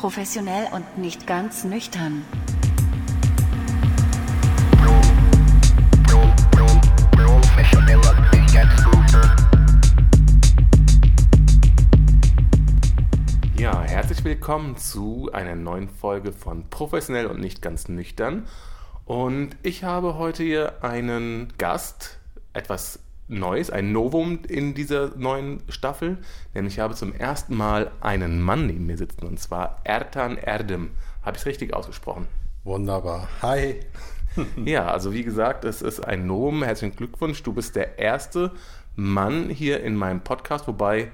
Professionell und nicht ganz nüchtern. Ja, herzlich willkommen zu einer neuen Folge von Professionell und nicht ganz nüchtern. Und ich habe heute hier einen Gast, etwas Neues, ein Novum in dieser neuen Staffel. Nämlich ich habe zum ersten Mal einen Mann neben mir sitzen und zwar Ertan Erdem. Habe ich es richtig ausgesprochen? Wunderbar. Hi. ja, also wie gesagt, es ist ein Novum. Herzlichen Glückwunsch. Du bist der erste Mann hier in meinem Podcast, wobei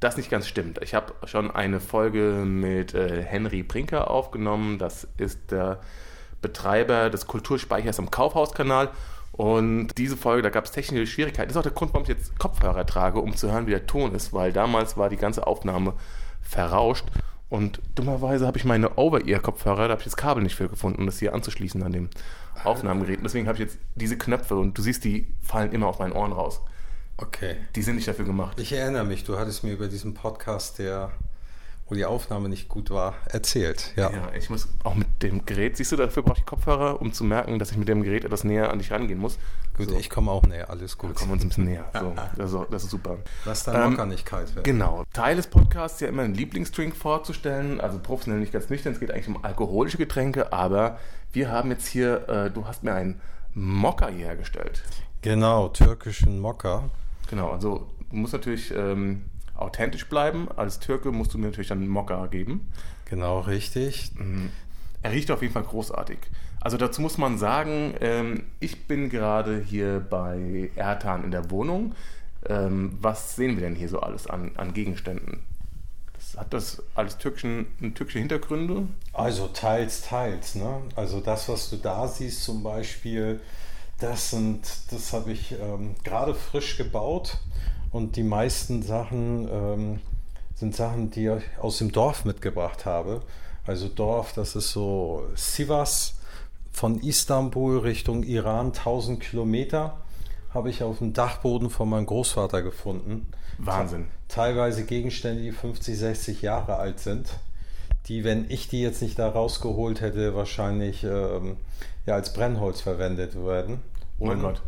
das nicht ganz stimmt. Ich habe schon eine Folge mit äh, Henry Brinker aufgenommen. Das ist der Betreiber des Kulturspeichers am Kaufhauskanal. Und diese Folge, da gab es technische Schwierigkeiten. Das ist auch der Grund, warum ich jetzt Kopfhörer trage, um zu hören, wie der Ton ist, weil damals war die ganze Aufnahme verrauscht. Und dummerweise habe ich meine Over-Ear-Kopfhörer, da habe ich das Kabel nicht für gefunden, um das hier anzuschließen an dem Aufnahmegerät. Und deswegen habe ich jetzt diese Knöpfe und du siehst, die fallen immer aus meinen Ohren raus. Okay. Die sind nicht dafür gemacht. Ich erinnere mich, du hattest mir über diesen Podcast, der wo die Aufnahme nicht gut war, erzählt. Ja. ja, ich muss auch mit dem Gerät, siehst du, dafür brauche ich Kopfhörer, um zu merken, dass ich mit dem Gerät etwas näher an dich rangehen muss. Gut, so. ich komme auch näher, alles gut. Wir kommen uns ein bisschen näher. So, also, das ist super. Lass deine Lockernigkeit ähm, Genau. Teil des Podcasts ist ja immer einen Lieblingsdrink vorzustellen, also professionell nicht ganz nüchtern, es geht eigentlich um alkoholische Getränke, aber wir haben jetzt hier, äh, du hast mir einen Mokka hier hergestellt. Genau, türkischen Mokka. Genau, also du musst natürlich ähm, authentisch bleiben. Als Türke musst du mir natürlich dann Mokka geben. Genau, richtig. Mhm. Er riecht auf jeden Fall großartig. Also dazu muss man sagen, ähm, ich bin gerade hier bei Ertan in der Wohnung. Ähm, was sehen wir denn hier so alles an, an Gegenständen? Das, hat das alles türkischen, türkische Hintergründe? Also teils, teils. Ne? Also das, was du da siehst zum Beispiel, das sind, das habe ich ähm, gerade frisch gebaut. Und die meisten Sachen ähm, sind Sachen, die ich aus dem Dorf mitgebracht habe. Also Dorf, das ist so Sivas von Istanbul Richtung Iran, 1000 Kilometer, habe ich auf dem Dachboden von meinem Großvater gefunden. Wahnsinn. Teilweise Gegenstände, die 50, 60 Jahre alt sind, die, wenn ich die jetzt nicht da rausgeholt hätte, wahrscheinlich ähm, ja, als Brennholz verwendet werden. Oh mein Gott.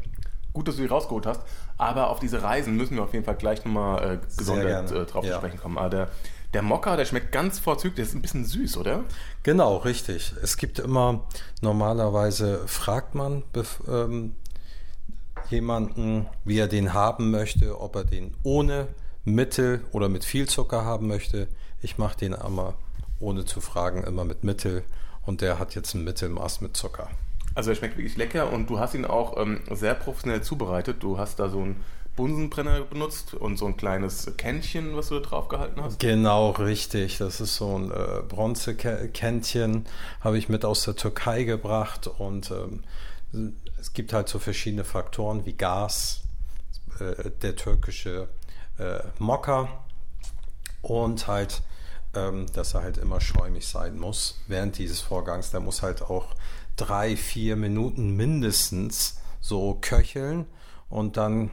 Gut, dass du die rausgeholt hast. Aber auf diese Reisen müssen wir auf jeden Fall gleich nochmal äh, gesondert äh, drauf ja. sprechen kommen. Aber der, der Mokka, der schmeckt ganz vorzüglich. Der ist ein bisschen süß, oder? Genau, richtig. Es gibt immer, normalerweise fragt man ähm, jemanden, wie er den haben möchte, ob er den ohne Mittel oder mit viel Zucker haben möchte. Ich mache den immer, ohne zu fragen, immer mit Mittel. Und der hat jetzt ein Mittelmaß mit Zucker. Also er schmeckt wirklich lecker und du hast ihn auch ähm, sehr professionell zubereitet. Du hast da so einen Bunsenbrenner benutzt und so ein kleines Kännchen, was du da drauf gehalten hast. Genau, richtig. Das ist so ein äh, Bronzekännchen, habe ich mit aus der Türkei gebracht und ähm, es gibt halt so verschiedene Faktoren wie Gas, äh, der türkische äh, Mokka und halt, ähm, dass er halt immer schäumig sein muss während dieses Vorgangs. Der muss halt auch drei, vier Minuten mindestens so köcheln und dann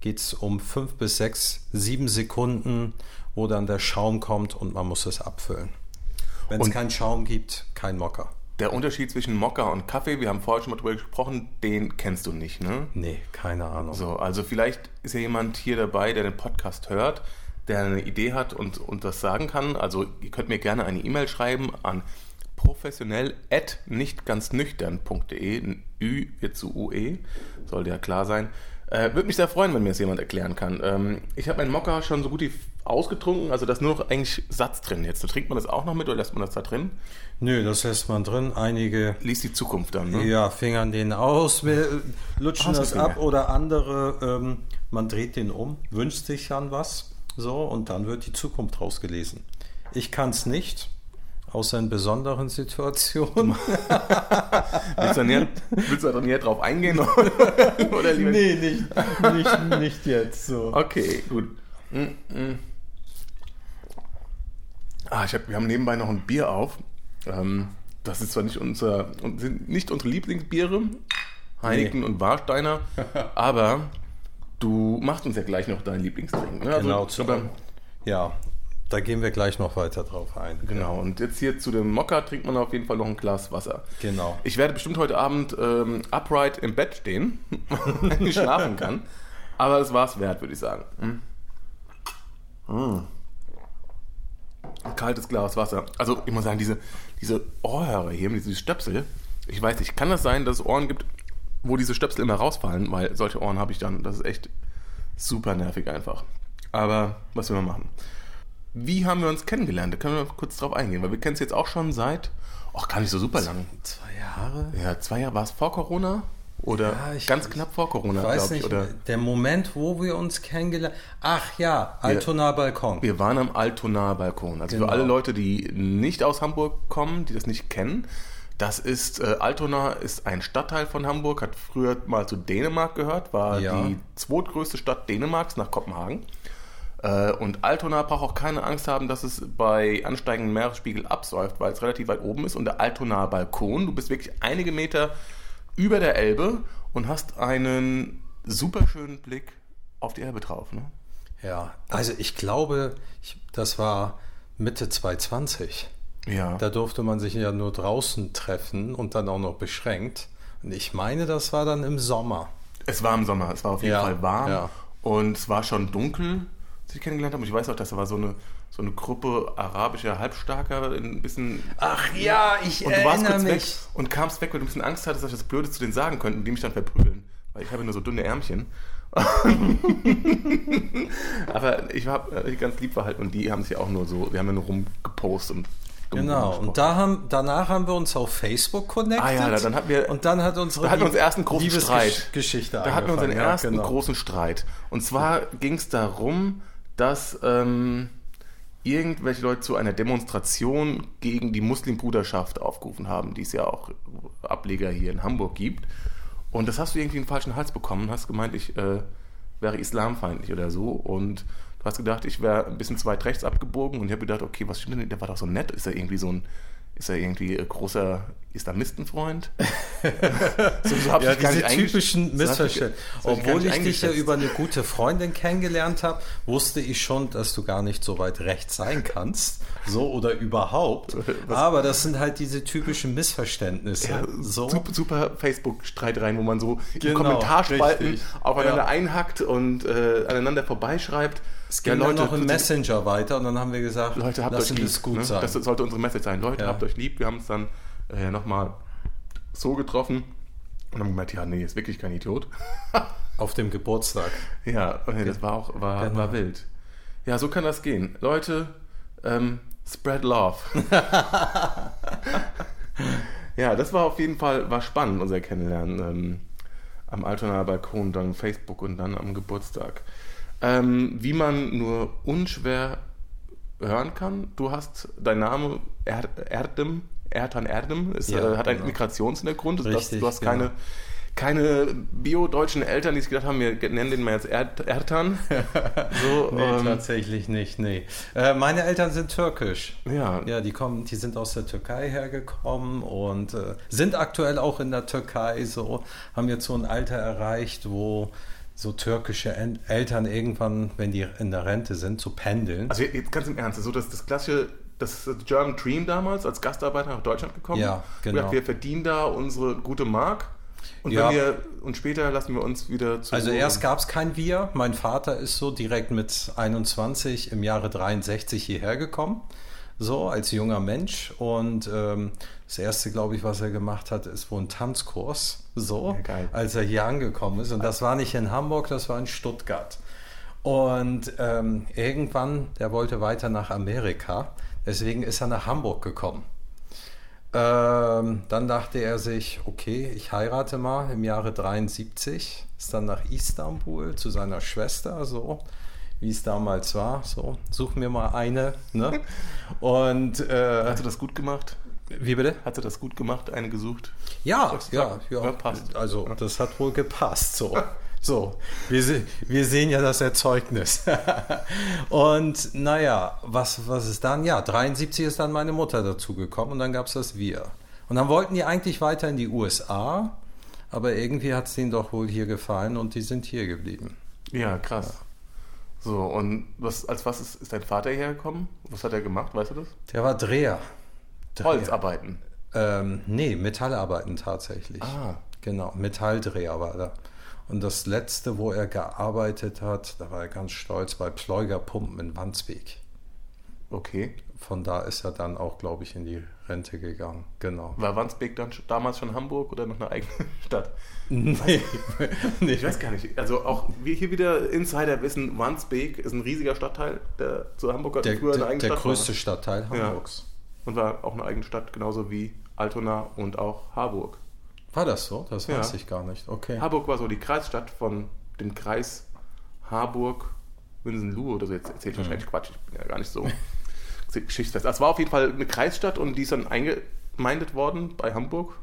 geht es um fünf bis sechs, sieben Sekunden, wo dann der Schaum kommt und man muss es abfüllen. Wenn es keinen Schaum gibt, kein Mokka. Der Unterschied zwischen Mokka und Kaffee, wir haben vorher schon mal drüber gesprochen, den kennst du nicht, ne? Nee, keine Ahnung. So, also vielleicht ist ja jemand hier dabei, der den Podcast hört, der eine Idee hat und, und das sagen kann. Also ihr könnt mir gerne eine E-Mail schreiben an professionell at nicht ganz nüchtern.de. Ein Ü wird zu UE, sollte ja klar sein. Äh, Würde mich sehr freuen, wenn mir das jemand erklären kann. Ähm, ich habe meinen Mokka schon so gut wie ausgetrunken, also da ist nur noch eigentlich Satz drin jetzt. Trinkt man das auch noch mit oder lässt man das da drin? Nö, das lässt man drin. Einige. Liest die Zukunft dann, ne? Ja, fingern den aus, wir lutschen das, ab oder andere, ähm, man dreht den um, wünscht sich dann was, so und dann wird die Zukunft rausgelesen. Ich kann es nicht. Außer in besonderen Situationen. willst, du näher, willst du da näher drauf eingehen? Oder lieber? Nee, nicht, nicht, nicht jetzt. So. Okay, gut. Mm, mm. Ah, ich hab, wir haben nebenbei noch ein Bier auf. Ähm, das ist zwar nicht, unser, sind nicht unsere Lieblingsbiere, Heineken nee. und Warsteiner, aber du machst uns ja gleich noch deinen Lieblingsdrink. Ne? Also, genau, aber, ja, Da gehen wir gleich noch weiter drauf ein. Genau, und jetzt hier zu dem Mokka trinkt man auf jeden Fall noch ein Glas Wasser. Genau. Ich werde bestimmt heute Abend ähm, upright im Bett stehen, wenn ich schlafen kann. Aber es war es wert, würde ich sagen. Mm. Mm. Kaltes Glas Wasser. Also ich muss sagen, diese, diese Ohrhörer hier, diese Stöpsel, ich weiß nicht, kann das sein, dass es Ohren gibt, wo diese Stöpsel immer rausfallen? Weil solche Ohren habe ich dann. Das ist echt super nervig einfach. Aber was will man machen? Wie haben wir uns kennengelernt? Da können wir kurz drauf eingehen, weil wir kennen es jetzt auch schon seit, ach, gar nicht so super lang. Zwei Jahre? Ja, zwei Jahre. War es vor Corona? Oder Ja, ich- ganz knapp vor Corona, Ich weiß ich. nicht, Oder der Moment, wo wir uns kennengelernt Ach ja, Altona Balkon. wir waren am Altonaer Balkon. Also Genau. für alle Leute, die nicht aus Hamburg kommen, die das nicht kennen, das ist, äh, Altona ist ein Stadtteil von Hamburg, hat früher mal zu Dänemark gehört, war Ja. die zweitgrößte Stadt Dänemarks nach Kopenhagen. Äh, und Altona braucht auch keine Angst haben, dass es bei ansteigendem Meeresspiegel absäuft, weil es relativ weit oben ist. Und der Altonaer Balkon, du bist wirklich einige Meter über der Elbe und hast einen super schönen Blick auf die Elbe drauf. Ne? Ja, also ich glaube, ich, das war Mitte 2020. Ja. Da durfte man sich ja nur draußen treffen und dann auch noch beschränkt. Und ich meine, das war dann im Sommer. Es war im Sommer, es war auf jeden Ja, Fall warm ja. und es war schon dunkel, als ich kennengelernt habe. Und ich weiß auch, dass da war so eine, so eine Gruppe arabischer Halbstarker, ein bisschen. Ach ja, ich Und du warst kurz weg und kamst weg, weil du ein bisschen Angst hattest, dass ich das Blöde zu denen sagen könnte die mich dann verprügeln. Weil ich habe nur so dünne Ärmchen. Aber ich habe äh, ganz lieb verhalten und die haben sich ja auch nur so, wir haben ja nur rumgepostet und Genau, und da haben, danach haben wir uns auf Facebook connected. Ah ja, da- dann hatten wir- und dann hat unsere Da hatten wir uns erst einen großen Streit. Geschichte Da hatten wir unseren. Ja, ersten genau. großen Streit. Und zwar ging es darum, dass ähm, irgendwelche Leute zu einer Demonstration gegen die Muslimbruderschaft aufgerufen haben, die es ja auch Ableger hier in Hamburg gibt. Und das hast du irgendwie in den falschen Hals bekommen. Hast gemeint, ich äh, wäre islamfeindlich oder so. Und du hast gedacht, ich wäre ein bisschen zu weit rechts abgebogen. Und ich habe gedacht, okay, was stimmt denn? Der war doch so nett. Ist er irgendwie so ein, ist er irgendwie großer Islamistenfreund? so, so Ja, ich diese typischen ich- Missverständnisse. so ich Obwohl nicht ich dich ja über eine gute Freundin kennengelernt habe, wusste ich schon, dass du gar nicht so weit rechts sein kannst. So oder überhaupt. Aber das sind halt diese typischen Missverständnisse. Ja, so. super, super Facebook-Streit rein, wo man so in Genau, Kommentarspalten richtig. aufeinander Ja. einhackt und äh, aneinander vorbeischreibt. Es ging dann noch im Messenger weiter und dann haben wir gesagt, Leute, habt euch lieb. es gut ne? sein. Das sollte unsere Message sein. Leute, Ja. habt euch lieb. Wir haben es dann äh, nochmal so getroffen und haben gemeint, ja, nee, ist wirklich kein Idiot. Auf dem Geburtstag. ja, und das war auch war, Genau. war wild. Ja, so kann das gehen. Leute, ähm, spread love. ja, das war auf jeden Fall war spannend, unser Kennenlernen ähm, am Altonaer Balkon, dann Facebook und dann am Geburtstag. Ähm, wie man nur unschwer hören kann, du hast dein Name er Erdem, Ertan Erdem, ist, Ja, äh, hat einen genau. Migrationshintergrund. Das- Richtig, du hast genau. keine, keine bio-deutschen Eltern, die sich gedacht haben, wir nennen den mal jetzt Erd Ertan. So, Nee, ähm, tatsächlich nicht, nee. Äh, meine Eltern sind türkisch. ja, Ja, die kommen, die sind aus der Türkei hergekommen und äh, sind aktuell auch in der Türkei so, haben jetzt so ein Alter erreicht, wo so türkische Eltern irgendwann, wenn die in der Rente sind, so pendeln. Also jetzt ganz im Ernst, so das, das klassische, das German Dream damals als Gastarbeiter nach Deutschland gekommen. Ja, genau. Wir, haben- wir verdienen da unsere gute Mark und Ja. wir und später lassen wir uns wieder zu Also erst gab es kein Wir. Mein Vater ist so direkt mit 21 im Jahre 63 hierher gekommen, so als junger Mensch. Und ähm, das erste, glaube ich, was er gemacht hat, ist wohl ein Tanzkurs, so, Ja, als er hier angekommen ist. Und das war nicht in Hamburg, das war in Stuttgart. Und ähm, irgendwann, der wollte weiter nach Amerika, deswegen ist er nach Hamburg gekommen. Ähm, dann dachte er sich, okay, ich heirate mal im Jahre 73, ist dann nach Istanbul zu seiner Schwester, so wie es damals war, so such mir mal eine, ne? Und äh, Hast du das gut gemacht? wie bitte? Hast du das gut gemacht, eine gesucht? Ja, ja, ja, passt. Also das hat wohl gepasst, so. So, wir, se wir sehen ja das Erzeugnis. und naja, was, was ist dann? Ja, 73 ist dann meine Mutter dazugekommen und dann gab es das Wir. Und dann wollten die eigentlich weiter in die USA, aber irgendwie hat es denen doch wohl hier gefallen und die sind hier geblieben. Ja, krass. So, und was, als was ist, ist dein Vater hergekommen? Was hat er gemacht, weißt du das? Der war Dreher. Dreher. Holzarbeiten. Ähm, nee, Metallarbeiten tatsächlich. Ah. Genau, Metalldreher war er. Und das letzte, wo er gearbeitet hat, da war er ganz stolz bei Pleuger Pumpen in Wandsbek. Okay. Von da ist er dann auch, glaube ich, in die Rente gegangen. Genau. War Wandsbek dann damals schon Hamburg oder noch eine eigene Stadt? Nee, nee. Ich weiß gar nicht. Also auch wir hier wieder Insider wissen, Wandsbek ist ein riesiger Stadtteil, der zu Hamburg hat Der, früher eine der, eigene der Stadt größte war. Stadtteil Ja. Hamburgs. Und war auch eine eigene Stadt, genauso wie Altona und auch Harburg. War das so? Das Ja. weiß ich gar nicht. Okay. Harburg war so die Kreisstadt von dem Kreis Harburg, Winsenlohe oder so. Jetzt erzähle ich Mhm. wahrscheinlich Quatsch, ich bin ja gar nicht so geschichtsfest. Es war auf jeden Fall eine Kreisstadt und die ist dann eingemeindet worden bei Hamburg.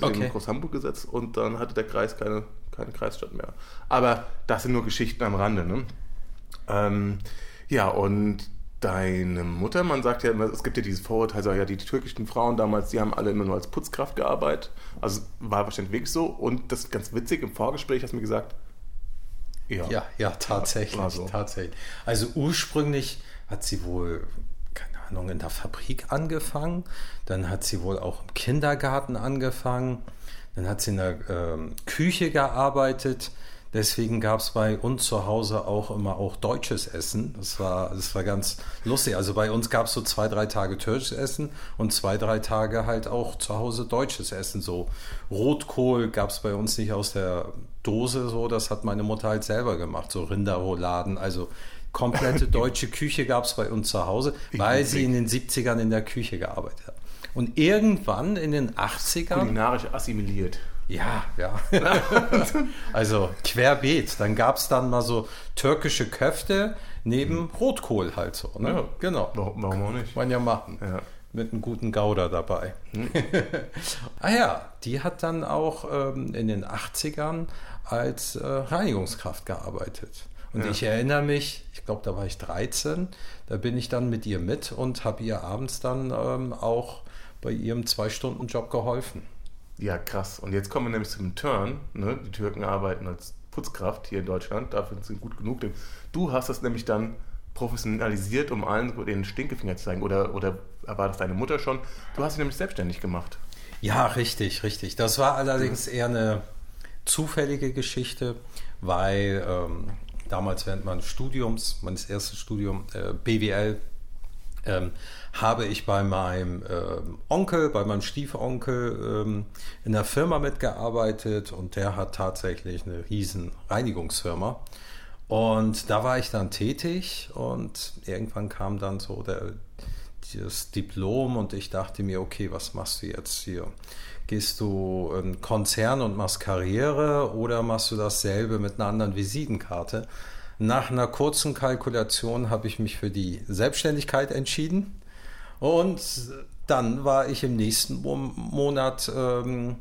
Mit Okay. dem Groß-Hamburg-Gesetz und dann hatte der Kreis keine, keine Kreisstadt mehr. Aber das sind nur Geschichten am Rande. Ne? Ähm, ja, und deine Mutter, man sagt ja immer, es gibt ja dieses Vorurteil, so, ja, die türkischen Frauen damals, die haben alle immer nur als Putzkraft gearbeitet. Also war wahrscheinlich wirklich so. Und das ist ganz witzig, im Vorgespräch hast du mir gesagt, ja, Ja, ja, tatsächlich, War so. tatsächlich. Also ursprünglich hat sie wohl, keine Ahnung, in der Fabrik angefangen, dann hat sie wohl auch im Kindergarten angefangen, dann hat sie in der ähm, Küche gearbeitet. Deswegen gab es bei uns zu Hause auch immer auch deutsches Essen. Das war, das war ganz lustig. Also bei uns gab es so zwei, drei Tage türkisches Essen und zwei, drei Tage halt auch zu Hause deutsches Essen. So Rotkohl gab es bei uns nicht aus der Dose so, das hat meine Mutter halt selber gemacht. So Rinderrouladen, also komplette deutsche Küche gab es bei uns zu Hause, weil sie in den 70ern in der Küche gearbeitet hat. Und irgendwann in den 80ern kulinarisch assimiliert. Ja, ja. also querbeet. Dann gab es dann mal so türkische Köfte neben Rotkohl halt so. Ne? Ja. Genau. Warum, auch nicht? Man ja machen. Ja. Mit einem guten Gouda dabei. ah ja, die hat dann auch ähm, in den 80ern als äh, Reinigungskraft gearbeitet. Und Ja. ich erinnere mich, ich glaube, da war ich 13, da bin ich dann mit ihr mit und habe ihr abends dann ähm, auch bei ihrem Zwei-Stunden-Job geholfen. Ja, krass. Und jetzt kommen wir nämlich zum Turn. Ne? Die Türken arbeiten als Putzkraft hier in Deutschland. Dafür sind sie gut genug. Du hast das nämlich dann professionalisiert, um allen den Stinkefinger zu zeigen. Oder, oder war das deine Mutter schon? Du hast sie nämlich selbstständig gemacht. Ja, richtig, richtig. Das war allerdings eher eine zufällige Geschichte, weil ähm, damals während meines Studiums, meines ersten Studiums, äh, BWL, ähm, habe ich bei meinem ähm, Onkel, bei meinem Stiefonkel ähm, in der Firma mitgearbeitet und der hat tatsächlich eine riesen Reinigungsfirma. Und da war ich dann tätig und irgendwann kam dann so der, dieses Diplom und ich dachte mir, okay, was machst du jetzt hier? Gehst du in Konzern und machst Karriere oder machst du dasselbe mit einer anderen Visitenkarte? Nach einer kurzen Kalkulation habe ich mich für die Selbstständigkeit entschieden und dann war ich im nächsten Mo- Monat ähm,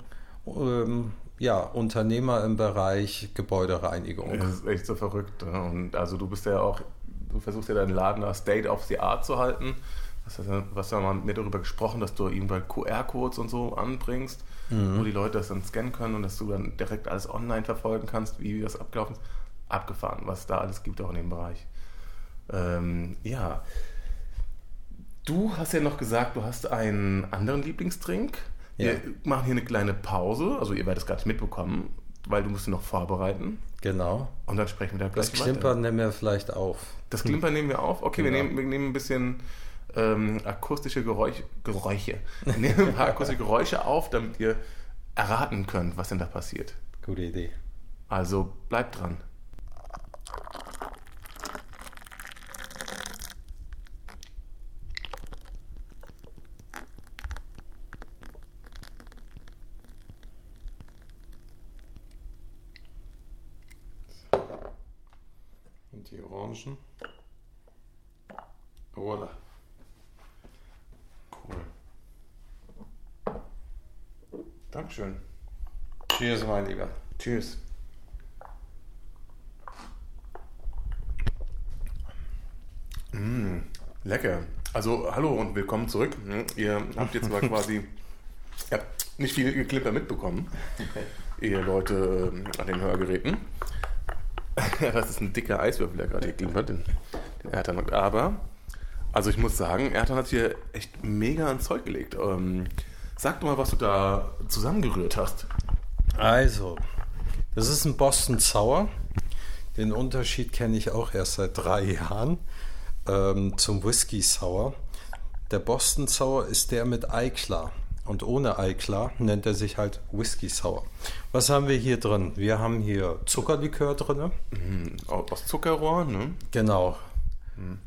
ähm, ja, Unternehmer im Bereich Gebäudereinigung. Das ist echt so verrückt. Ne? Und also du bist ja auch, du versuchst ja deinen Laden da State of the Art zu halten. Du hast ja mal mit mir darüber gesprochen, dass du irgendwann QR-Codes und so anbringst, wo die Leute das dann scannen können und dass du dann direkt alles online verfolgen kannst, wie das abgelaufen ist. Abgefahren, was da alles gibt auch in dem Bereich. Ähm, ja. Du hast ja noch gesagt, du hast einen anderen Lieblingstrink. Ja. Wir machen hier eine kleine Pause, also ihr werdet es gar nicht mitbekommen, weil du musst ihn noch vorbereiten. Genau. Und dann sprechen wir da gleich Das Klimpern nehmen wir vielleicht auf. Das Klimpern nehmen wir auf. Okay, wir, Ja. nehmen, wir nehmen ein bisschen ähm, akustische Geräusch, Geräusche. Wir nehmen ein paar akustische Geräusche auf, damit ihr erraten könnt, was denn da passiert. Gute Idee. Also bleibt dran. Und die Orangen. Voilà. Cool. Dankeschön. Cheers, mein Lieber. Tschüss. Mm, lecker. Also, hallo und willkommen zurück. Ihr habt jetzt zwar quasi ihr habt nicht viel Geklimper mitbekommen, ihr Leute ähm, an den Hörgeräten. Ja, das ist ein dicker Eiswürfel, der gerade hier glimmert, den, den Ertan. Aber, also ich muss sagen, Ertan hat hier echt mega ans Zeug gelegt. Ähm, sag doch mal, was du da zusammengerührt hast. Also, das ist ein Boston Sour. Den Unterschied kenne ich auch erst seit drei Jahren ähm, zum Whisky Sour. Der Boston Sour ist der mit Eiklar. Und ohne Eiklar nennt er sich halt Whisky Sour. Was haben wir hier drin? Wir haben hier Zuckerlikör drin. Mhm, aus Zuckerrohr, ne? Genau.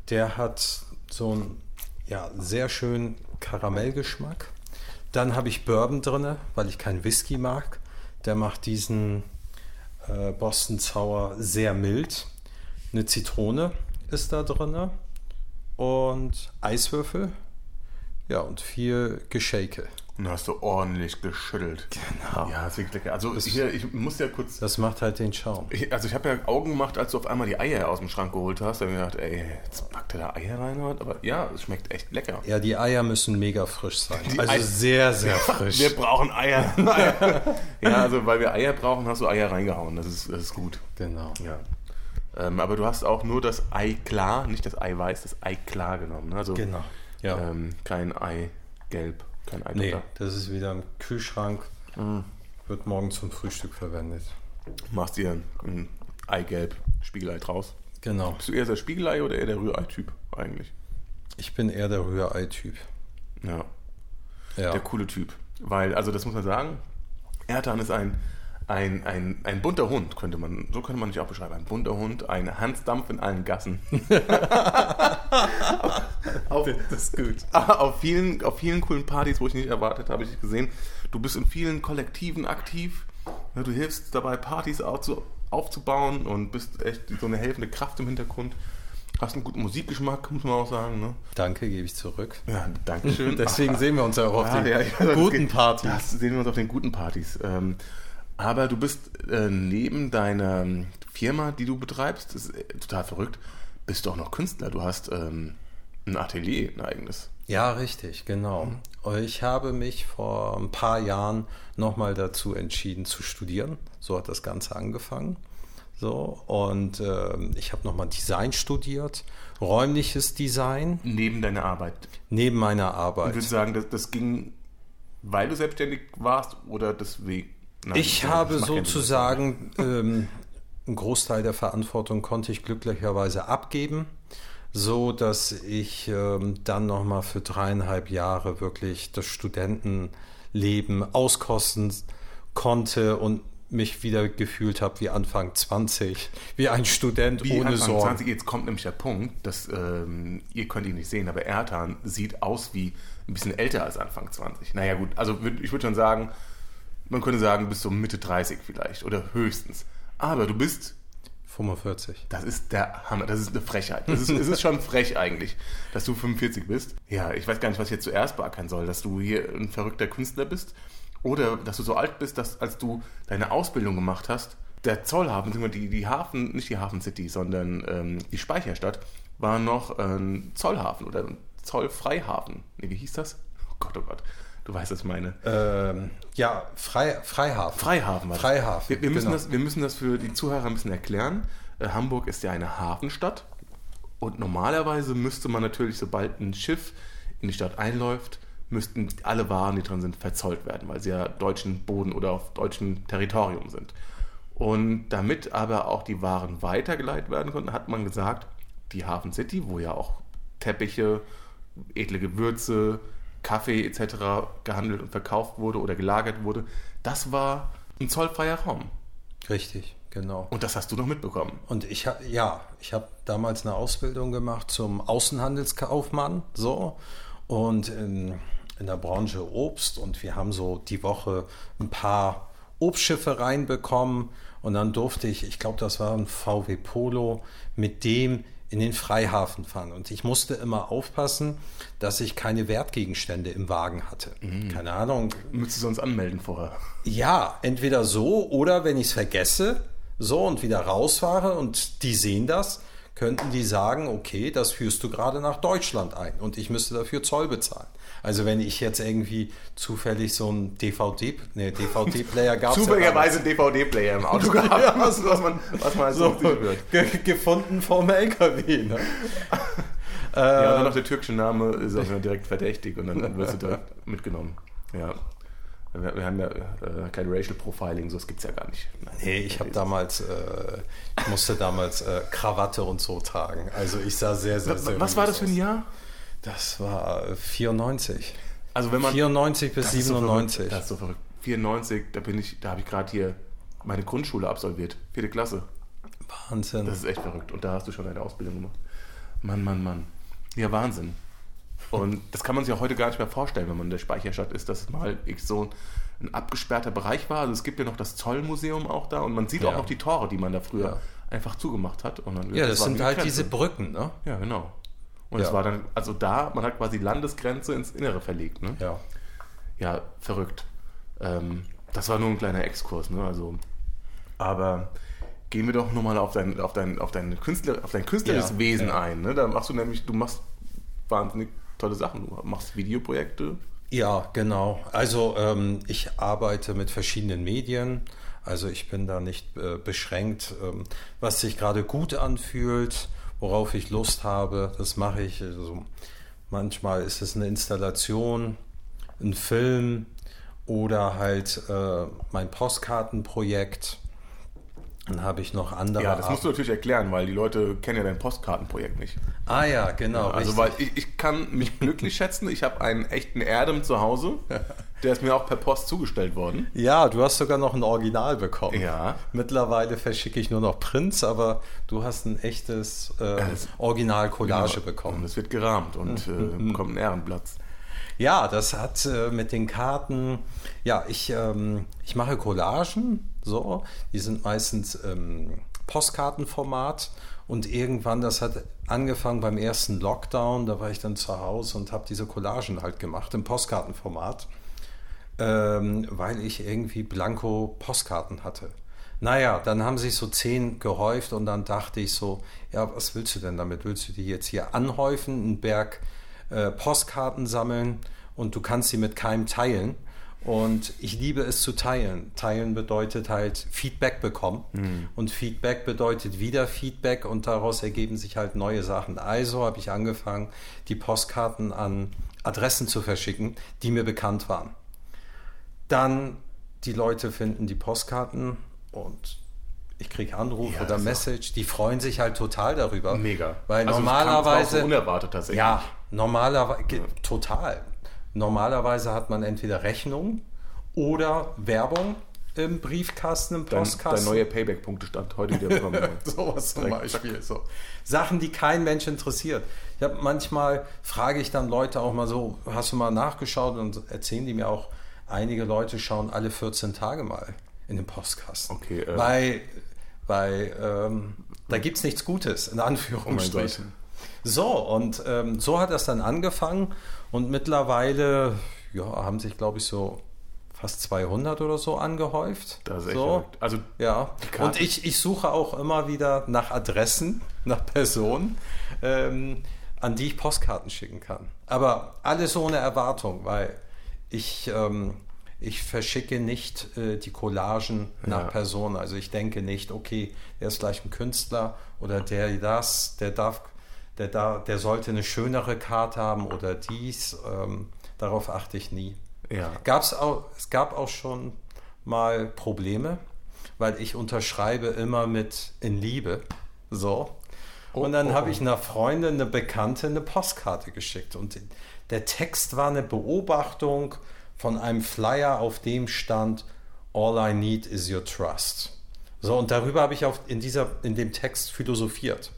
Der hat so einen ja, sehr schönen Karamellgeschmack. Dann habe ich Bourbon drin, weil ich keinen Whisky mag. Der macht diesen äh, Boston Sour sehr mild. Eine Zitrone ist da drin und Eiswürfel. Ja, und viel Geschake. Und hast du ordentlich geschüttelt. Genau. Ja, das ist wirklich lecker. Also hier, ich muss ja kurz. Das macht halt den Schaum. Ich, also ich habe ja Augen gemacht, als du auf einmal die Eier aus dem Schrank geholt hast. Da habe ich gedacht, ey, jetzt packt er da Eier rein. Oder? Aber ja, es schmeckt echt lecker. Ja, die Eier müssen mega frisch sein. Die also Ei- sehr, sehr frisch. Wir brauchen Eier. ja, also weil wir Eier brauchen, hast du Eier reingehauen. Das ist, das ist gut. Genau. Ja. Ähm, aber du hast auch nur das Ei klar, nicht das Eiweiß, das Ei klar genommen. ne? Also Genau. Ja. ähm, kein Ei gelb, kein Ei nee, das ist wieder im Kühlschrank. Wird morgen zum Frühstück verwendet. Machst dir ein, ein Eigelb Spiegelei draus. Genau. Bist du eher der Spiegelei oder eher der Rührei-Typ eigentlich? Ich bin eher der Rührei-Typ. Ja, Ja. der coole Typ. Weil, also das muss man sagen, Ertan ist ein, ein, ein, ein bunter Hund, könnte man, so könnte man dich auch beschreiben. Ein bunter Hund, ein Hansdampf in allen Gassen. auf, das ist gut. auf, vielen, auf vielen coolen Partys, wo ich nicht erwartet habe, ich dich gesehen. Du bist in vielen Kollektiven aktiv. Du hilfst dabei, Partys aufzu, aufzubauen und bist echt so eine helfende Kraft im Hintergrund. Hast einen guten Musikgeschmack, muss man auch sagen. Ne? Danke, gebe ich zurück. Ja, danke schön. Deswegen sehen wir uns ja auch auf Ja, den ja, ja, guten Partys. Das sehen wir uns auf den guten Partys. Ähm, aber du bist äh, neben deiner Firma, die du betreibst, das ist äh, total verrückt, bist du auch noch Künstler. Du hast ähm, ein Atelier, ein eigenes. Ja, richtig, genau. Ich habe mich vor ein paar Jahren nochmal dazu entschieden zu studieren. So hat das Ganze angefangen. So, und ähm, ich habe nochmal Design studiert, räumliches Design Neben deiner Arbeit. neben meiner Ich Arbeit. würde sagen, das, das ging, weil du selbstständig warst oder deswegen? Nein, Ich das habe sozusagen ähm, einen Großteil der Verantwortung konnte ich glücklicherweise abgeben, so dass ich ähm, dann noch mal für dreieinhalb Jahre wirklich das Studentenleben auskosten konnte und mich wieder gefühlt habe wie Anfang 20, wie ein Student Wie ohne Anfang Sorgen. 20, jetzt kommt nämlich der Punkt, dass ähm, ihr könnt ihn nicht sehen, aber Ertan sieht aus wie ein bisschen älter als Anfang 20. Naja gut, also ich würde schon sagen, man könnte sagen, bis so Mitte 30 vielleicht oder höchstens. Aber du bist, 45. das ist der Hammer, das ist eine Frechheit. Das ist, es ist schon frech eigentlich, dass du 45 bist. Ja, ich weiß gar nicht, was ich jetzt zuerst beackern soll, dass du hier ein verrückter Künstler bist oder dass du so alt bist, dass als du deine Ausbildung gemacht hast, der Zollhafen, die, die Hafen, nicht die Hafen City, sondern ähm, die Speicherstadt, war noch ein Zollhafen oder ein Zollfreihafen. Nee, wie hieß das? Oh Gott, oh Gott. Du weißt, was ich meine. Ähm, ja, Frei, Freihafen. Freihafen das. Freihafen, Wir, wir, müssen genau. das, wir müssen das für die Zuhörer ein bisschen erklären. Äh, Hamburg ist ja eine Hafenstadt und normalerweise müsste man natürlich, sobald ein Schiff in die Stadt einläuft, müssten alle Waren, die drin sind, verzollt werden, weil sie ja deutschen Boden oder auf deutschem Territorium sind. Und damit aber auch die Waren weitergeleitet werden konnten, hat man gesagt, die Hafen City, wo ja auch Teppiche, edle Gewürze, Kaffee etc. gehandelt und verkauft wurde oder gelagert wurde, das war ein zollfreier Raum. Richtig, genau. Und das hast du noch mitbekommen. Und ich habe ja, ich habe damals eine Ausbildung gemacht zum Außenhandelskaufmann, so und in, in der Branche Obst und wir haben so die Woche ein paar Obstschiffe reinbekommen und dann durfte ich, ich glaube, das war ein VW Polo, mit dem in den Freihafen fahren. Und ich musste immer aufpassen, dass ich keine Wertgegenstände im Wagen hatte. Keine Ahnung, Müsstest du sonst anmelden vorher. ja, entweder so oder wenn ich es vergesse, so und wieder rausfahre und die sehen das, könnten die sagen, okay, das führst du gerade nach Deutschland ein und ich müsste dafür Zoll bezahlen. Also wenn ich jetzt irgendwie zufällig so einen DVD, nee, DVD-Player gab Zufälligerweise ja DVD-Player im Auto gehabt, ja, was, was, man, was man so wird. Ge gefunden vom LKW. Ne? ja, und dann noch der türkische Name ist auch direkt verdächtig und dann wirst du da mitgenommen. Ja. Wir, wir, haben ja äh, kein Racial Profiling, so das gibt es ja gar nicht. Nein, nee, ich habe damals, äh, ich musste damals äh, Krawatte und so tragen. Also ich sah sehr, sehr, sehr Was war das für ein Jahr? Das war 94. Also wenn man 94 bis das 97. Ist so das ist so verrückt. 94, da bin ich, da habe ich gerade hier meine Grundschule absolviert, vierte Klasse. Wahnsinn. Das ist echt verrückt. Und da hast du schon deine Ausbildung gemacht. Mann, Mann, Mann. Ja, Wahnsinn. Und das kann man sich auch heute gar nicht mehr vorstellen, wenn man in der Speicherstadt ist, dass es mal so ein abgesperrter Bereich war. Also es gibt ja noch das Zollmuseum auch da und man sieht ja. auch noch die Tore, die man da früher ja. einfach zugemacht hat. Dann, ja, das, das sind halt Grenze. diese Brücken, ne? Ja, genau. Und es ja. war dann, also da, man hat quasi Landesgrenze ins Innere verlegt, ne? Ja. Ja, verrückt. Ähm, das war nur ein kleiner Exkurs, ne? Also, aber gehen wir doch nochmal auf dein, auf dein, auf dein, Künstler, auf dein künstlerisches Wesen ein. Ne? Da machst du nämlich, du machst wahnsinnig tolle Sachen. Du machst Videoprojekte. Ja, genau. Also ähm, ich arbeite mit verschiedenen Medien. Also ich bin da nicht äh, beschränkt. Ähm, was sich gerade gut anfühlt, worauf ich Lust habe, das mache ich. Also manchmal ist es eine Installation, ein Film oder halt äh, mein Postkartenprojekt. Dann habe ich noch andere. Ja, das musst du natürlich erklären, weil die Leute kennen ja dein Postkartenprojekt nicht. Ah ja, genau. Ja, also weil ich, ich, kann mich glücklich schätzen. Ich habe einen echten Erdem zu Hause. Der ist mir auch per Post zugestellt worden. Ja, du hast sogar noch ein Original bekommen. Ja. Mittlerweile verschicke ich nur noch Prints, aber du hast ein echtes äh, Original-Collage genau. bekommen. Und es wird gerahmt und äh, bekommt einen Ehrenplatz. Ja, das hat äh, mit den Karten, ja, ich, ähm, ich mache Collagen so. Die sind meistens ähm, Postkartenformat und irgendwann, das hat angefangen beim ersten Lockdown, da war ich dann zu Hause und habe diese Collagen halt gemacht im Postkartenformat, ähm, weil ich irgendwie blanko Postkarten hatte. Naja, dann haben sich so zehn gehäuft und dann dachte ich so, ja, was willst du denn damit? Willst du die jetzt hier anhäufen, einen Berg äh, Postkarten sammeln und du kannst sie mit keinem teilen? Und ich liebe es zu teilen. Teilen bedeutet halt Feedback bekommen. Mhm. Und Feedback bedeutet wieder Feedback und daraus ergeben sich halt neue Sachen. Also habe ich angefangen, die Postkarten an Adressen zu verschicken, die mir bekannt waren. Dann die Leute finden die Postkarten und ich kriege Anruf ja, oder Message, die freuen sich halt total darüber. Mega. Weil also normalerweise. So unerwartet tatsächlich. Ja, normalerweise. Ja. Total. Normalerweise hat man entweder Rechnung oder Werbung im Briefkasten, im Postkasten. Dein neuer Payback-Punktestand heute wieder bekommen. Sowas zum Beispiel. So. Sachen, die kein Mensch interessiert. Ich habe manchmal frage ich dann Leute auch mal so, hast du mal nachgeschaut und erzählen die mir auch, einige Leute schauen alle 14 Tage mal in den Postkasten. Okay. Äh, weil weil ähm, da gibt es nichts Gutes, in Anführungsstrichen. So, und ähm, so hat das dann angefangen und mittlerweile ja, haben sich, glaube ich, so fast 200 oder so angehäuft. Das ist echt so. verrückt. Also ja. Und ich, ich suche auch immer wieder nach Adressen, nach Personen, ähm, an die ich Postkarten schicken kann. Aber alles ohne Erwartung, weil ich, ähm, ich verschicke nicht äh, die Collagen nach ja. Personen. Also ich denke nicht, okay, der ist gleich ein Künstler oder der das, der darf der, da, der sollte eine schönere Karte haben oder dies. Ähm, darauf achte ich nie. Ja. Gab's auch, es gab auch schon mal Probleme, weil ich unterschreibe immer mit in Liebe. So. Oh, und dann oh, habe ich einer Freundin, eine Bekannte, eine Postkarte geschickt. Und der Text war eine Beobachtung von einem Flyer, auf dem stand All I need is your trust. So, und darüber habe ich auch in, dieser, in dem Text philosophiert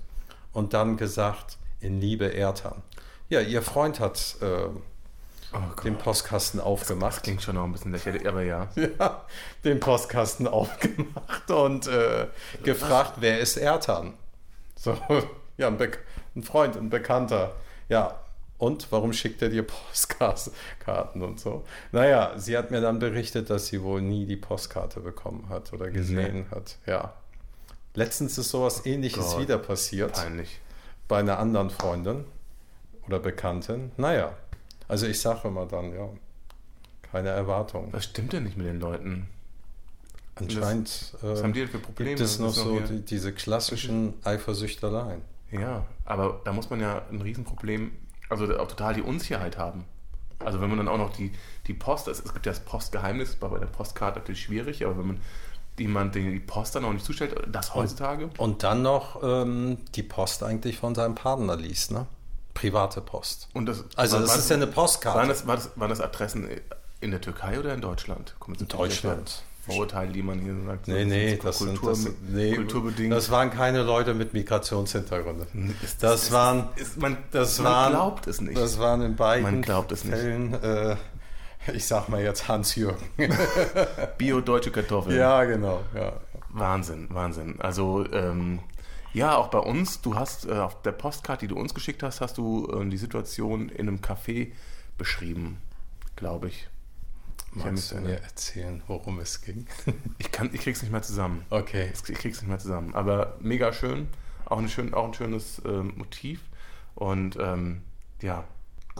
und dann gesagt, in Liebe Ertan. Ja, ihr Freund hat äh, oh den Postkasten aufgemacht. Das klingt schon noch ein bisschen lächerlich, aber ja. ja, den Postkasten aufgemacht und äh, gefragt, wer ist Ertan? So, ja, ein, Be ein Freund, ein Bekannter. Ja, und warum schickt er dir Postkarten und so? Naja, sie hat mir dann berichtet, dass sie wohl nie die Postkarte bekommen hat oder gesehen nee. hat. Ja. Letztens ist sowas ähnliches Gott, wieder passiert. Peinlich. Bei einer anderen Freundin oder Bekannten. Naja, also ich sage immer dann, ja, keine Erwartungen. Was stimmt denn nicht mit den Leuten? Anscheinend Was äh, haben die für Probleme? gibt es noch Das so die, diese klassischen Eifersüchteleien. Ja, aber da muss man ja ein Riesenproblem, also auch total die Unsicherheit haben. Also wenn man dann auch noch die, die Post, es, es gibt ja das Postgeheimnis, war bei der Postkarte natürlich schwierig, aber wenn man jemand die Post dann auch nicht zustellt, das heutzutage, Und dann noch ähm, die Post eigentlich von seinem Partner liest, ne? Private Post. und das, Also war- das war- ist ja eine waren Postkarte. das, war das, waren das Adressen in der Türkei oder in Deutschland? In Deutschland. Vorurteile, die man hier sagt. Nee, nee, das, sind, Kultur, das, nee, kulturbedingt. das waren keine Leute mit Migrationshintergrund. Ist- Das ist- waren, ist, man, das man waren, glaubt es nicht. Das waren in beiden Man glaubt es nicht. Fällen, äh, ich sag mal jetzt Hans-Jürgen. Bio-deutsche Kartoffeln. ja, genau. Ja. Wahnsinn, Wahnsinn. Also ähm, ja, auch bei uns, du hast äh, auf der Postkarte, die du uns geschickt hast, hast du ähm, die Situation in einem Café beschrieben, glaube ich. Magst du mich- mir erzählen, worum es ging? ich, kann, ich krieg's nicht mehr zusammen. Okay. Ich krieg's nicht mehr zusammen. Aber mega schön. Auch ein, schön, auch ein schönes ähm, Motiv. Und ähm, ja,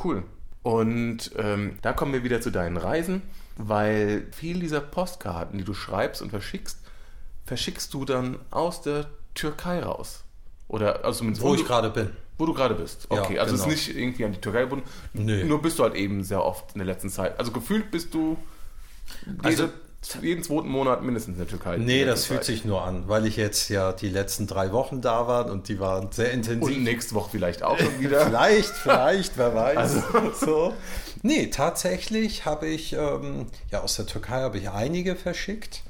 cool. Und ähm, da kommen wir wieder zu deinen Reisen, weil viel dieser Postkarten, die du schreibst und verschickst, verschickst du dann aus der Türkei raus. Oder also Wo du, ich gerade bin. wo du gerade bist. Ja, Okay, also es genau. ist nicht irgendwie an die Türkei gebunden. Nee. Nur bist du halt eben sehr oft in der letzten Zeit. Also gefühlt bist du Also- jeden zweiten Monat mindestens in der Türkei. Nee, das fühlt sich nur an, weil ich jetzt ja die letzten drei Wochen da war und die waren sehr intensiv. Und nächste Woche vielleicht auch schon wieder. Vielleicht, vielleicht, wer weiß. Also- so. Nee, tatsächlich habe ich, ähm, ja, aus der Türkei habe ich einige verschickt.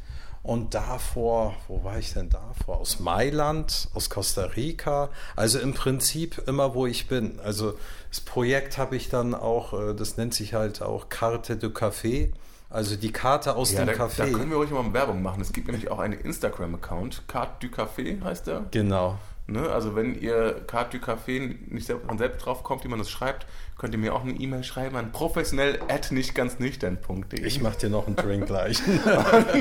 Und davor, wo war ich denn davor? Aus Mailand, aus Costa Rica. Also im Prinzip immer, wo ich bin. Also das Projekt habe ich dann auch, äh, das nennt sich halt auch Carte du Café. Also die Karte aus Ja, dem da, da Café. können wir ruhig mal Werbung machen. Es gibt nämlich auch einen Instagram-Account, Carte du Café heißt der. genau. Ne? Also wenn ihr Carte du Café nicht selbst, von selbst drauf kommt, wie man das schreibt, könnt ihr mir auch eine E-Mail schreiben an professionell at nicht ganz nüchtern.de. Ich mache dir noch einen Drink gleich.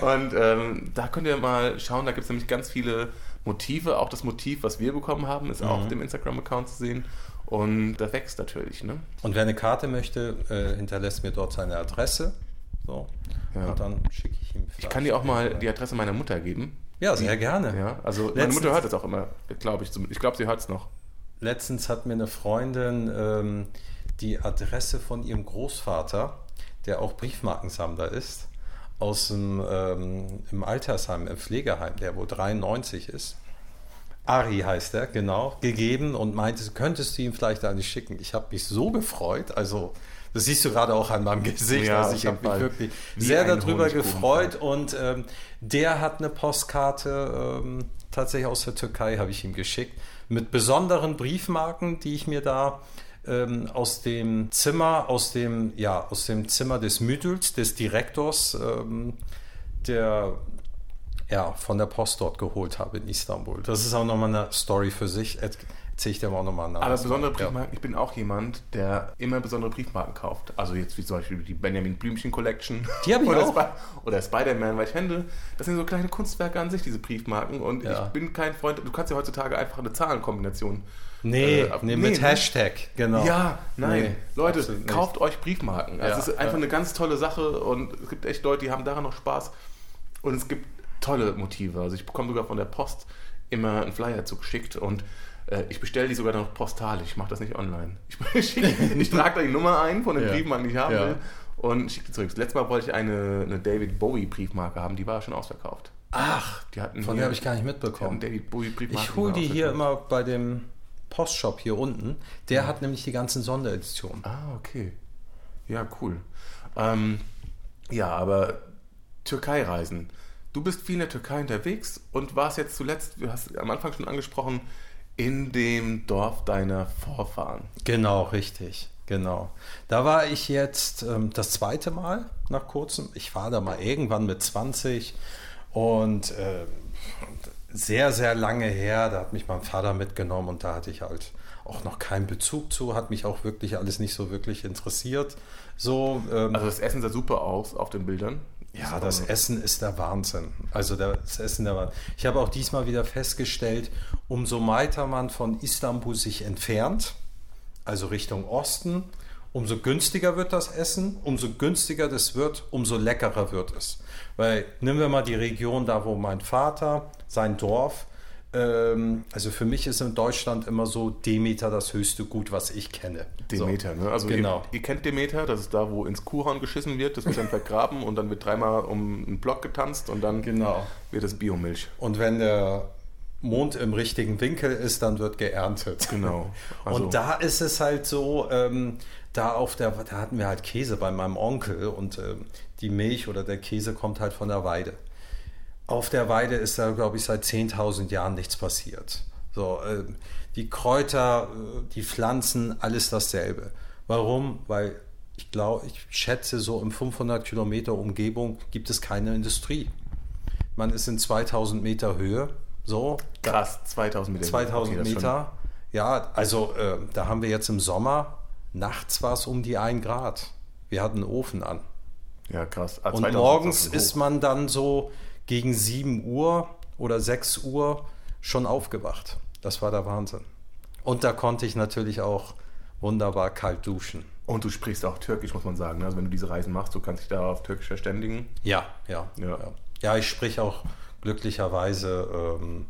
Und ähm, da könnt ihr mal schauen, da gibt es nämlich ganz viele Motive. Auch das Motiv, was wir bekommen haben, ist Mhm. auch auf dem Instagram-Account zu sehen. Und das wächst natürlich. Ne? Und wer eine Karte möchte, äh, hinterlässt mir dort seine Adresse. So. Ja. Und dann schicke ich ihm Ich kann dir auch mal die Adresse meiner Mutter geben. Ja, sehr gerne. Ja, also meine Letztens- Mutter hört es auch immer, glaube ich. Ich glaube, sie hört es noch. Letztens hat mir eine Freundin ähm, die Adresse von ihrem Großvater, der auch Briefmarkensammler ist, aus dem ähm, im Altersheim, im Pflegeheim, der wohl 93 ist. Ari heißt er, genau, gegeben und meinte, könntest du ihm vielleicht eine schicken? Ich habe mich so gefreut, also das siehst du gerade auch an meinem Gesicht, Ja, also ich habe mich wirklich sehr darüber gefreut und ähm, der hat eine Postkarte ähm, tatsächlich aus der Türkei, habe ich ihm geschickt, mit besonderen Briefmarken, die ich mir da ähm, aus dem Zimmer, aus dem, ja, aus dem Zimmer des Müdels, des Direktors, ähm, der ja, von der Post dort geholt habe in Istanbul. Das ist auch nochmal eine Story für sich. Erzähle ich dir aber auch nochmal nach. Aber besondere Briefmarken, ich bin auch jemand, der immer besondere Briefmarken kauft. Also jetzt wie zum Beispiel die Benjamin Blümchen Collection. Die hab ich oder auch. Spi- oder Spider-Man, weil ich finde, das sind so kleine Kunstwerke an sich, diese Briefmarken. Und Ja. ich bin kein Freund, du kannst ja heutzutage einfach eine Zahlenkombination. Nee, äh, nee, mit nee, ne? Hashtag, genau. Ja, nein. Nee, Leute, kauft euch Briefmarken. Also Ja, es ist einfach ja. eine ganz tolle Sache und es gibt echt Leute, die haben daran noch Spaß. Und es gibt tolle Motive. Also ich bekomme sogar von der Post immer einen Flyer zugeschickt und äh, ich bestelle die sogar dann noch postal. Ich mache das nicht online. Ich, ich trage da die Nummer ein von den Ja. Briefmarken, die ich haben Ja. will und schicke die zurück. Das letzte Mal wollte ich eine, eine David Bowie Briefmarke haben, die war schon ausverkauft. Ach, Die hatten von der habe ich gar nicht mitbekommen. David Bowie Briefmarken. Ich hole die hier immer bei dem Postshop hier unten. Der hat nämlich die ganzen Sondereditionen. Ah, okay. Ja, cool. Ähm, ja, aber Türkei-Reisen. Du bist viel in der Türkei unterwegs und warst jetzt zuletzt, du hast am Anfang schon angesprochen, in dem Dorf deiner Vorfahren. Genau, richtig. Genau. Da war ich jetzt ähm, das zweite Mal nach kurzem. Ich war da mal irgendwann mit 20 und ähm, sehr, sehr lange her. Da hat mich mein Vater mitgenommen und da hatte ich halt auch noch keinen Bezug zu, hat mich auch wirklich alles nicht so wirklich interessiert. So, ähm, Also das Essen sah super aus auf den Bildern. Ja, das Essen ist der Wahnsinn. Also das Essen der Wahnsinn. Ich habe auch diesmal wieder festgestellt, umso weiter man von Istanbul sich entfernt, also Richtung Osten, umso günstiger wird das Essen, umso günstiger das wird, umso leckerer wird es. Weil nehmen wir mal die Region da, wo mein Vater, sein Dorf, ähm, also für mich ist in Deutschland immer so Demeter das höchste Gut, was ich kenne. Demeter, so. ne? Also genau. ihr, ihr, kennt Demeter, das ist da, wo ins Kuhhorn geschissen wird, das wird dann vergraben und dann wird dreimal um einen Block getanzt und dann genau. wird das Biomilch. Und wenn der Mond im richtigen Winkel ist, dann wird geerntet. Genau. Also. Und da ist es halt so, ähm, da auf der, da hatten wir halt Käse bei meinem Onkel und ähm, die Milch oder der Käse kommt halt von der Weide. Auf der Weide ist da, glaube ich, seit 10.000 Jahren nichts passiert. So, äh, die Kräuter, äh, die Pflanzen, alles dasselbe. Warum? Weil ich glaube, ich schätze, so im 500 Kilometer Umgebung gibt es keine Industrie. Man ist in 2000 Meter Höhe. So. Krass, 2000 Meter. 2000 okay, Meter. Ja, also äh, da haben wir jetzt im Sommer, nachts war es um die 1 Grad. Wir hatten einen Ofen an. Ja, krass. Ah, Und morgens ist man dann so gegen 7 Uhr oder 6 Uhr schon aufgewacht. Das war der Wahnsinn. Und da konnte ich natürlich auch wunderbar kalt duschen. Und du sprichst auch Türkisch, muss man sagen. Ne? Also wenn du diese Reisen machst, du kannst dich da auf Türkisch verständigen. Ja, ja. Ja, ja. ja ich spreche auch glücklicherweise ähm,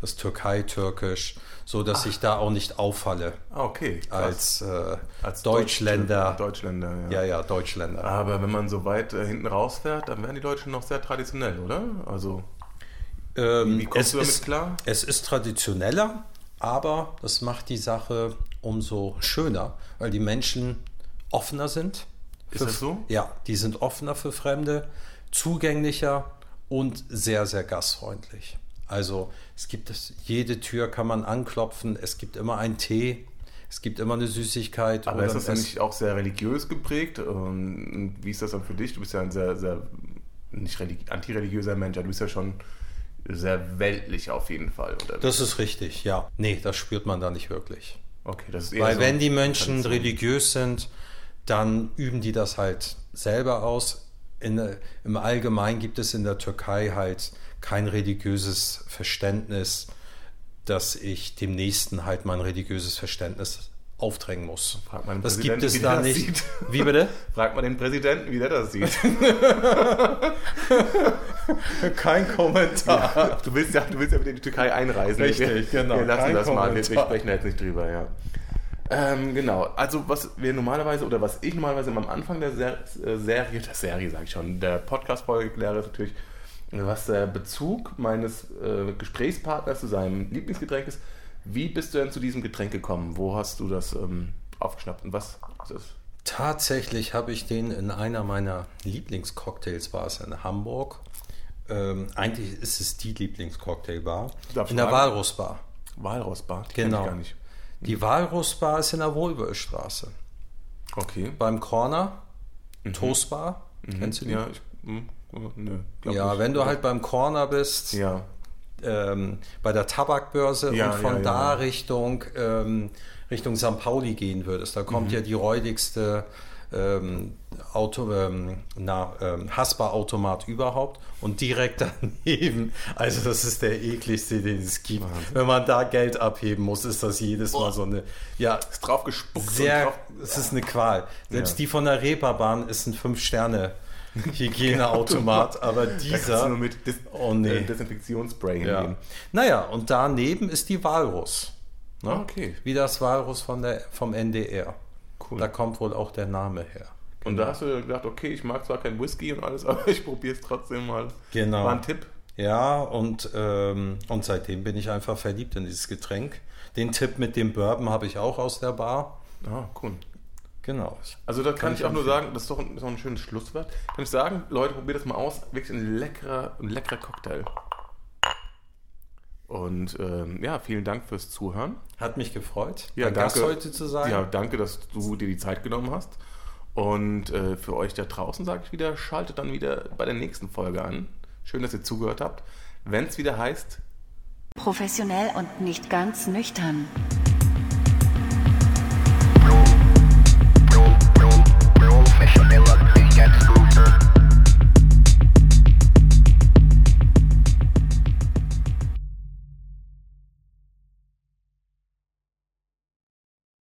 das Türkei-Türkisch, so dass Ach. ich da auch nicht auffalle. Okay. Als, äh, als Deutschländer. Deutschländer, ja. Ja, ja, Deutschländer. Aber wenn man so weit äh, hinten rausfährt, dann werden die Deutschen noch sehr traditionell, oder? Also, ähm, wie kommst du damit ist, klar? Es ist traditioneller, aber das macht die Sache umso schöner, weil die Menschen offener sind. Ist das so? Ja, die sind offener für Fremde, zugänglicher und sehr, sehr gastfreundlich. Also es gibt jede Tür kann man anklopfen, es gibt immer einen Tee, es gibt immer eine Süßigkeit. Aber ist das dann nicht auch sehr religiös geprägt? Und wie ist das dann für dich? Du bist ja ein sehr, sehr nicht antireligiöser Mensch, du bist ja schon sehr weltlich auf jeden Fall. Unterwegs. Das ist richtig, ja. Nee, das spürt man da nicht wirklich. Okay, das ist eher Weil so wenn die Menschen religiös sind, dann üben die das halt selber aus. In, Im Allgemeinen gibt es in der Türkei halt kein religiöses Verständnis, dass ich dem Nächsten halt mein religiöses Verständnis aufdrängen muss. Fragt man den das gibt es da nicht. Sieht. Wie bitte? Fragt man den Präsidenten, wie der das sieht. Kein Kommentar. Ja, du, willst ja, du willst ja mit in die Türkei einreisen. Richtig, wir, genau. Wir lassen Kein das Kommentar. mal, wir, wir sprechen da jetzt nicht drüber, ja. Ähm, genau, also was wir normalerweise oder was ich normalerweise am Anfang der Ser äh, Serie, der Serie sage ich schon, der Podcast-Folge kläre, ist natürlich, was der Bezug meines äh, Gesprächspartners zu seinem Lieblingsgetränk ist. Wie bist du denn zu diesem Getränk gekommen? Wo hast du das ähm, aufgeschnappt und was ist das? Tatsächlich habe ich den in einer meiner Lieblingscocktails, war es in Hamburg. Ähm, eigentlich ist es die Lieblingscocktailbar. In der Walrusbar. Walrusbar? Die genau. gar nicht. Die Walrusbar ist in der Wohlwürstraße. Okay. Beim Corner, mhm. Toastbar. Mhm. Kennst du die? Ja, ich, hm, nö, ja nicht. wenn du halt beim Corner bist, ja. ähm, bei der Tabakbörse ja, und von ja, da Richtung, ähm, Richtung St. Pauli gehen würdest, da kommt mhm. ja die räudigste ähm, Auto, ähm, na, ähm, Haspa-Automat überhaupt und direkt daneben, also das ist der ekligste, den es gibt. Wahnsinn. Wenn man da Geld abheben muss, ist das jedes Mal so eine, ja, ist drauf gespuckt. Sehr, drauf, es ist eine Qual. Selbst die von der Reeperbahn ist ein 5-Sterne- Hygieneautomat, aber dieser. Mit Dis oh, nee. Äh, Desinfektionsspray ja. Naja, und daneben ist die Walrus. Ne? Ah, okay. Wie das Walrus von der, vom NDR. Cool. Da kommt wohl auch der Name her. Und da hast du gedacht, okay, ich mag zwar kein Whisky und alles, aber ich probiere es trotzdem mal. Genau. War ein Tipp. Ja, und, ähm, und seitdem bin ich einfach verliebt in dieses Getränk. Den Tipp mit dem Bourbon habe ich auch aus der Bar. Ah, cool. Genau. Also da kann, kann ich auch nur sagen, das ist doch ein, ist doch ein schönes Schlusswort. Kann ich sagen, Leute, probiert das mal aus. Wirklich ein leckerer, ein leckerer Cocktail. Und ähm, ja, vielen Dank fürs Zuhören. Hat mich gefreut, ja, danke, Gast heute zu sein. Ja, danke, dass du dir die Zeit genommen hast. Und äh, für euch da draußen sage ich wieder, schaltet dann wieder bei der nächsten Folge an. Schön, dass ihr zugehört habt. Wenn es wieder heißt... Professionell und nicht ganz nüchtern. Professionell